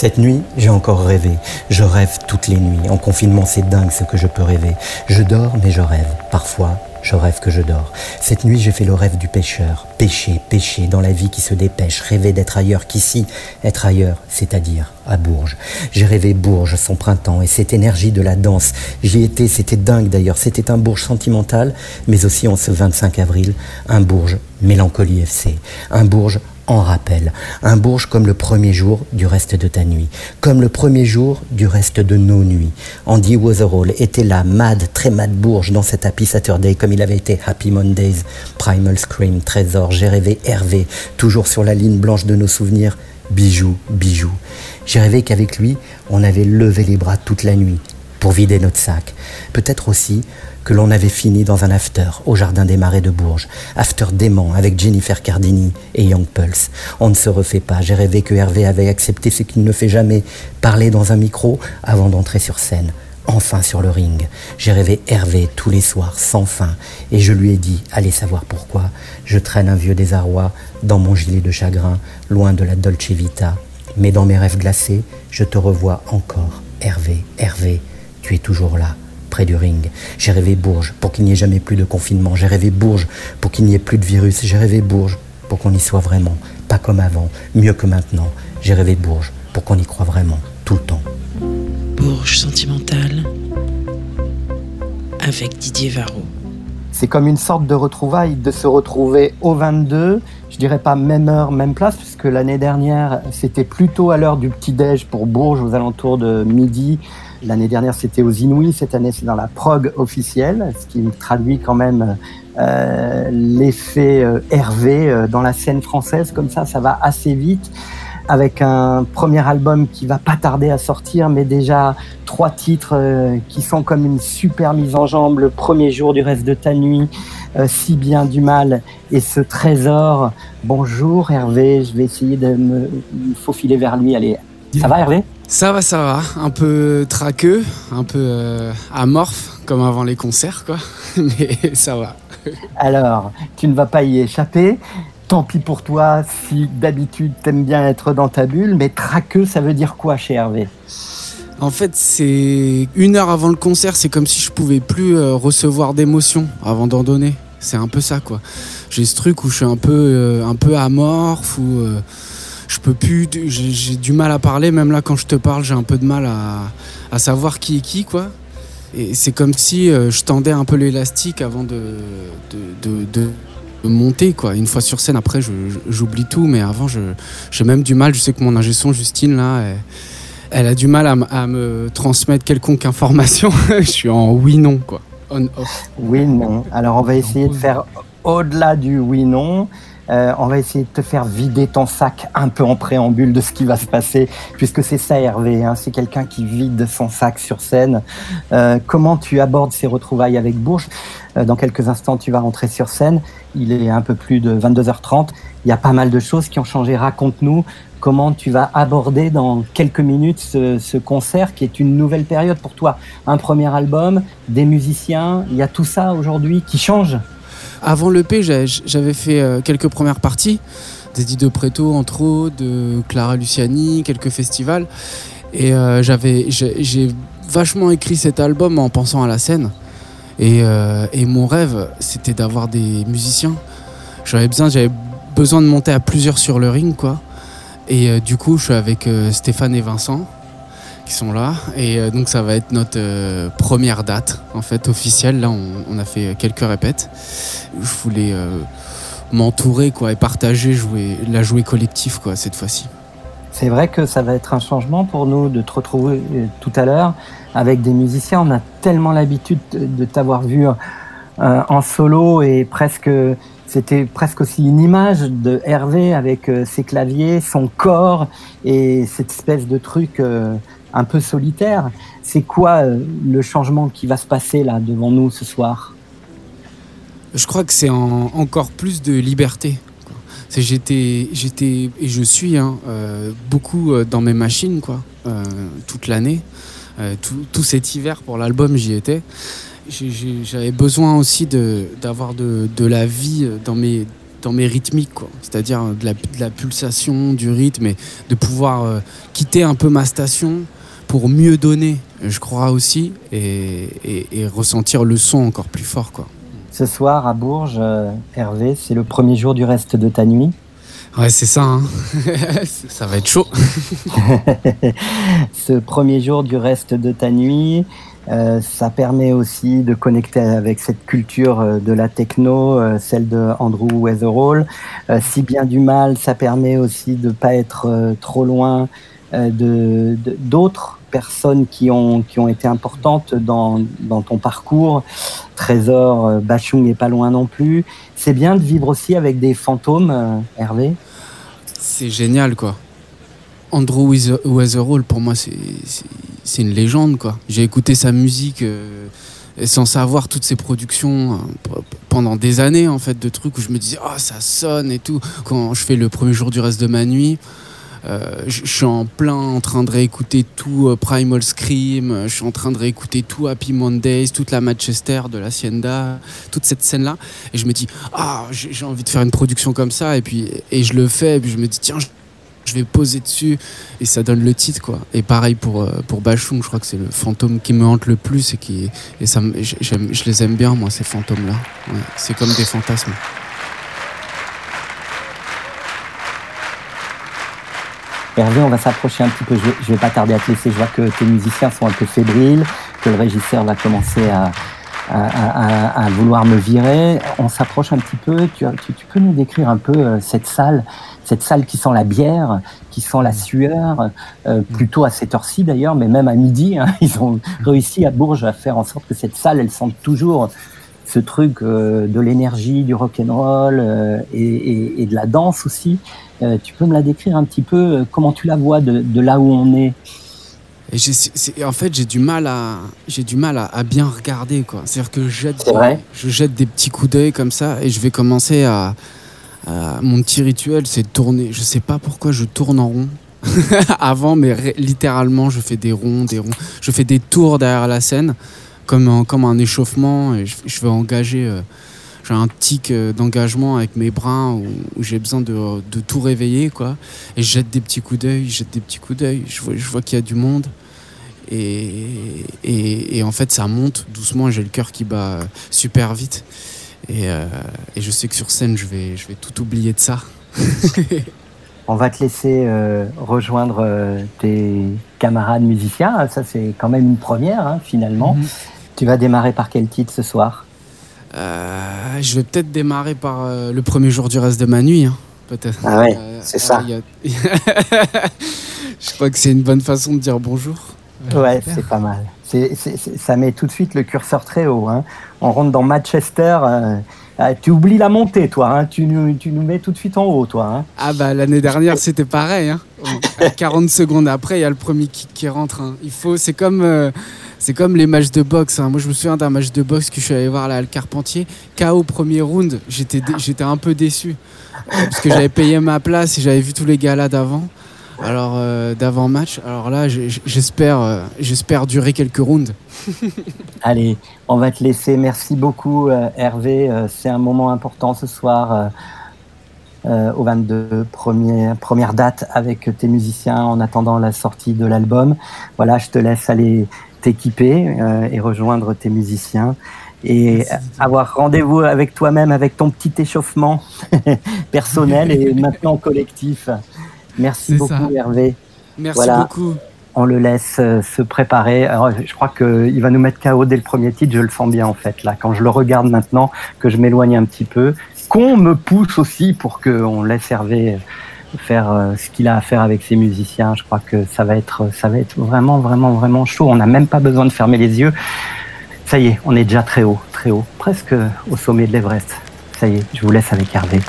Cette nuit, j'ai encore rêvé. Je rêve toutes les nuits. En confinement, c'est dingue ce que je peux rêver. Je dors, mais je rêve. Parfois, je rêve que je dors. Cette nuit, j'ai fait le rêve du pêcheur. Pêcher, pêcher dans la vie qui se dépêche. Rêver d'être ailleurs qu'ici. Être ailleurs, c'est-à-dire à Bourges. J'ai rêvé Bourges, son printemps et cette énergie de la danse. J'y étais, c'était dingue d'ailleurs. C'était un Bourges sentimental, mais aussi en ce 25 avril, un Bourges mélancolie FC. Un Bourges en rappel. Un Bourges comme le premier jour du reste de ta nuit, comme le premier jour du reste de nos nuits. Andy Wotherall était là, mad, très mad Bourges dans cet Happy Saturday comme il avait été Happy Mondays, Primal Scream, Trésor, j'ai rêvé Hervé, toujours sur la ligne blanche de nos souvenirs, bijoux, bijoux. J'ai rêvé qu'avec lui, on avait levé les bras toute la nuit pour vider notre sac. Peut-être aussi que l'on avait fini dans un after au Jardin des Marais de Bourges. After dément avec Jennifer Cardini et Young Pulse. On ne se refait pas. J'ai rêvé que Hervé avait accepté ce qu'il ne fait jamais, parler dans un micro avant d'entrer sur scène. Enfin sur le ring. J'ai rêvé Hervé tous les soirs, sans fin, et je lui ai dit, allez savoir pourquoi, je traîne un vieux désarroi dans mon gilet de chagrin, loin de la Dolce Vita. Mais dans mes rêves glacés, je te revois encore. Hervé, Hervé, tu es toujours là près du ring. J'ai rêvé Bourges pour qu'il n'y ait jamais plus de confinement. J'ai rêvé Bourges pour qu'il n'y ait plus de virus. J'ai rêvé Bourges pour qu'on y soit vraiment, pas comme avant, mieux que maintenant. J'ai rêvé Bourges pour qu'on y croit vraiment, tout le temps. Bourges sentimentale avec Didier Varro. C'est comme une sorte de retrouvaille de se retrouver au 22, je dirais pas même heure, même place, puisque l'année dernière, c'était plutôt à l'heure du petit-déj pour Bourges, aux alentours de midi. L'année dernière, c'était aux Inouïs. Cette année, c'est dans la prog officielle, ce qui traduit quand même euh, l'effet euh, Hervé euh, dans la scène française. Comme ça, ça va assez vite. Avec un premier album qui va pas tarder à sortir, mais déjà trois titres euh, qui sont comme une super mise en jambe. Le premier jour du reste de ta nuit, euh, si bien du mal, et ce trésor. Bonjour Hervé, je vais essayer de me faufiler vers lui. Allez, ça va Hervé? Ça va, ça va. Un peu traqueux, un peu euh, amorphe, comme avant les concerts, quoi. Mais ça va. Alors, tu ne vas pas y échapper. Tant pis pour toi si d'habitude t'aimes bien être dans ta bulle, mais traqueux, ça veut dire quoi chez Hervé? En fait, c'est une heure avant le concert, c'est comme si je pouvais plus euh, recevoir d'émotions avant d'en donner. C'est un peu ça, quoi. J'ai ce truc où je suis un peu, euh, un peu amorphe, euh, je peux plus, j'ai du mal à parler. Même là, quand je te parle, j'ai un peu de mal à, à savoir qui est qui, quoi. Et c'est comme si euh, je tendais un peu l'élastique avant de, de, de, monter, quoi. Une fois sur scène, après, j'oublie tout, mais avant, j'ai même du mal. Je sais que mon ingé son, Justine, là, elle, elle a du mal à, à me transmettre quelconque information. je suis en oui-non, quoi. On-off. Oui, non. Alors on va essayer de faire au-delà du oui-non. Euh, on va essayer de te faire vider ton sac un peu en préambule de ce qui va se passer, puisque c'est ça Hervé, hein, c'est quelqu'un qui vide son sac sur scène. Euh, comment tu abordes ces retrouvailles avec Bourges Euh, Dans quelques instants, tu vas rentrer sur scène. Il est un peu plus de 22h30. Il y a pas mal de choses qui ont changé. Raconte-nous comment tu vas aborder dans quelques minutes ce, ce concert qui est une nouvelle période pour toi. Un premier album, des musiciens, il y a tout ça aujourd'hui qui change. Avant l'EP, j'avais fait euh, quelques premières parties, d'Eddie de Preto, entre autres, de Clara Luciani, quelques festivals. Et euh, j'ai vachement écrit cet album en pensant à la scène. Et, euh, mon rêve, c'était d'avoir des musiciens. J'avais besoin, besoin de monter à plusieurs sur le ring, quoi. Et du coup, je suis avec Stéphane et Vincent sont là. Et euh, donc, ça va être notre euh, première date, en fait, officielle. Là, on, a fait quelques répètes. Je voulais euh, m'entourer, quoi, et partager, jouer, la jouer collectif, quoi, cette fois-ci. C'est vrai que ça va être un changement pour nous de te retrouver tout à l'heure avec des musiciens. On a tellement l'habitude de, t'avoir vu en solo et presque c'était presque aussi une image de Hervé avec ses claviers, son corps et cette espèce de truc un peu solitaire. C'est quoi euh, le changement qui va se passer là devant nous ce soir? Je crois que c'est en- encore plus de liberté. C'est j'étais, j'étais et je suis hein, euh, beaucoup euh, dans mes machines quoi, toute l'année. Tout, cet hiver pour l'album, j'y étais. J'avais besoin aussi d'avoir de, de la vie dans mes, dans mes rythmiques. C'est-à-dire de la, de la pulsation, du rythme, et de pouvoir quitter un peu ma station pour mieux donner, je crois aussi, et, et- et ressentir le son encore plus fort, quoi. Ce soir à Bourges, euh, Hervé, c'est le premier jour du reste de ta nuit. Ouais, c'est ça, hein. ça va être chaud. Ce premier jour du reste de ta nuit, euh, ça permet aussi de connecter avec cette culture euh, de la techno, euh, celle de Andrew Weatherall. Euh, si bien du mal, ça permet aussi de pas être trop loin de- d'autres personnes qui ont qui ont été importantes dans dans ton parcours. Trésor, euh, Bachung est pas loin non plus. C'est bien de vivre aussi avec des fantômes, euh, Hervé? C'est génial, quoi. Andrew Weather- Weatherall, pour moi, c'est une légende, quoi. J'ai écouté sa musique euh, sans savoir toutes ses productions p- pendant des années, en fait, de trucs où je me disais, oh, ça sonne et tout. Quand je fais le premier jour du reste de ma nuit, je je suis en plein en train de réécouter tout euh, Primal Scream, euh, je suis en train de réécouter tout Happy Mondays, toute la Manchester de l'Hacienda, toute cette scène-là. Et je me dis, ah, j'ai envie de faire une production comme ça. Et puis, et je le fais. Et puis je me dis, tiens, je, vais poser dessus. Et ça donne le titre, quoi. Et pareil pour, euh, pour je crois que c'est le fantôme qui me hante le plus. Et, qui, et ça, je les aime bien, moi, ces fantômes-là. Ouais, c'est comme des fantasmes. Hervé, on va s'approcher un petit peu. Je je vais pas tarder à te laisser. Je vois que tes musiciens sont un peu fébriles, que le régisseur va commencer à, vouloir me virer. On s'approche un petit peu. Tu peux nous décrire un peu euh, cette salle, cette salle qui sent la bière, qui sent la sueur, euh, plutôt à cette heure-ci d'ailleurs, mais même à midi. hein, ils ont réussi à Bourges à faire en sorte que cette salle, elle sente toujours ce truc euh, de l'énergie, du rock'n'roll euh, et, et, et de la danse aussi. Euh, tu peux me la décrire un petit peu euh, Comment tu la vois de, de là où on est? Et en fait, j'ai du mal à, j'ai du mal à, à bien regarder, quoi. C'est-à-dire que je jette, je jette des petits coups d'œil comme ça, et je vais commencer à, à- mon petit rituel, c'est de tourner. Je sais pas pourquoi je tourne en rond. Avant, mais littéralement, je fais des ronds, des ronds. Je fais des tours derrière la scène, comme un, comme un échauffement, et je, je vais engager. euh, j'ai un tic euh, d'engagement avec mes bras où, où j'ai besoin de, de tout réveiller, quoi. Et je jette des petits coups d'œil, je jette des petits coups d'œil. Je vois, je vois qu'il y a du monde. Et, et, et en fait, ça monte doucement. J'ai le cœur qui bat super vite. Et, euh, et je sais que sur scène, je vais, je vais tout oublier de ça. On va te laisser euh, rejoindre euh, tes camarades musiciens. Ça, c'est quand même une première, hein, finalement. Mhm. Tu vas démarrer par quel titre ce soir Euh, je vais peut-être démarrer par euh, le premier jour du reste de ma nuit. hein, peut-être. Ah ouais, Euh, c'est ça. a- je crois que c'est une bonne façon de dire bonjour. Ouais, c'est pas mal. Ça met tout de suite le curseur très haut. Hein. On rentre dans Manchester. Ah, tu oublies la montée, toi. Hein. Tu, nous, tu nous mets tout de suite en haut, toi. Hein. Ah bah l'année dernière c'était pareil. Hein. Bon, 40 secondes après il y a le premier kick qui rentre. hein. Il faut, c'est comme, euh, c'est comme les matchs de boxe. Moi je me souviens d'un match de boxe que je suis allé voir là à le Carpentier. KO premier round. J'étais un peu déçu Euh, parce que j'avais payé ma place et j'avais vu tous les gars là d'avant. Alors euh, d'avant match. Alors là j'espère, euh, j'espère durer quelques rounds. Allez, on va te laisser. Merci beaucoup, euh, Hervé. C'est un moment important ce soir. au 22, première, première date avec tes musiciens en attendant la sortie de l'album. Voilà, je te laisse aller t'équiper et rejoindre tes musiciens et avoir rendez-vous avec toi-même avec ton petit échauffement personnel et maintenant collectif. Merci beaucoup, ça. Hervé. Merci Voilà. beaucoup. On le laisse euh, se préparer. Alors, je crois qu'il va nous mettre KO dès le premier titre. Je le sens bien, en fait, là. Quand je le regarde maintenant, que je m'éloigne un petit peu. Qu'on me pousse aussi pour qu'on laisse Hervé faire euh, ce qu'il a à faire avec ses musiciens. Je crois que ça va être, ça va être vraiment, vraiment, vraiment chaud. On n'a même pas besoin de fermer les yeux. Ça y est, on est déjà très haut, très haut. Presque au sommet de l'Everest. Ça y est, je vous laisse avec Hervé.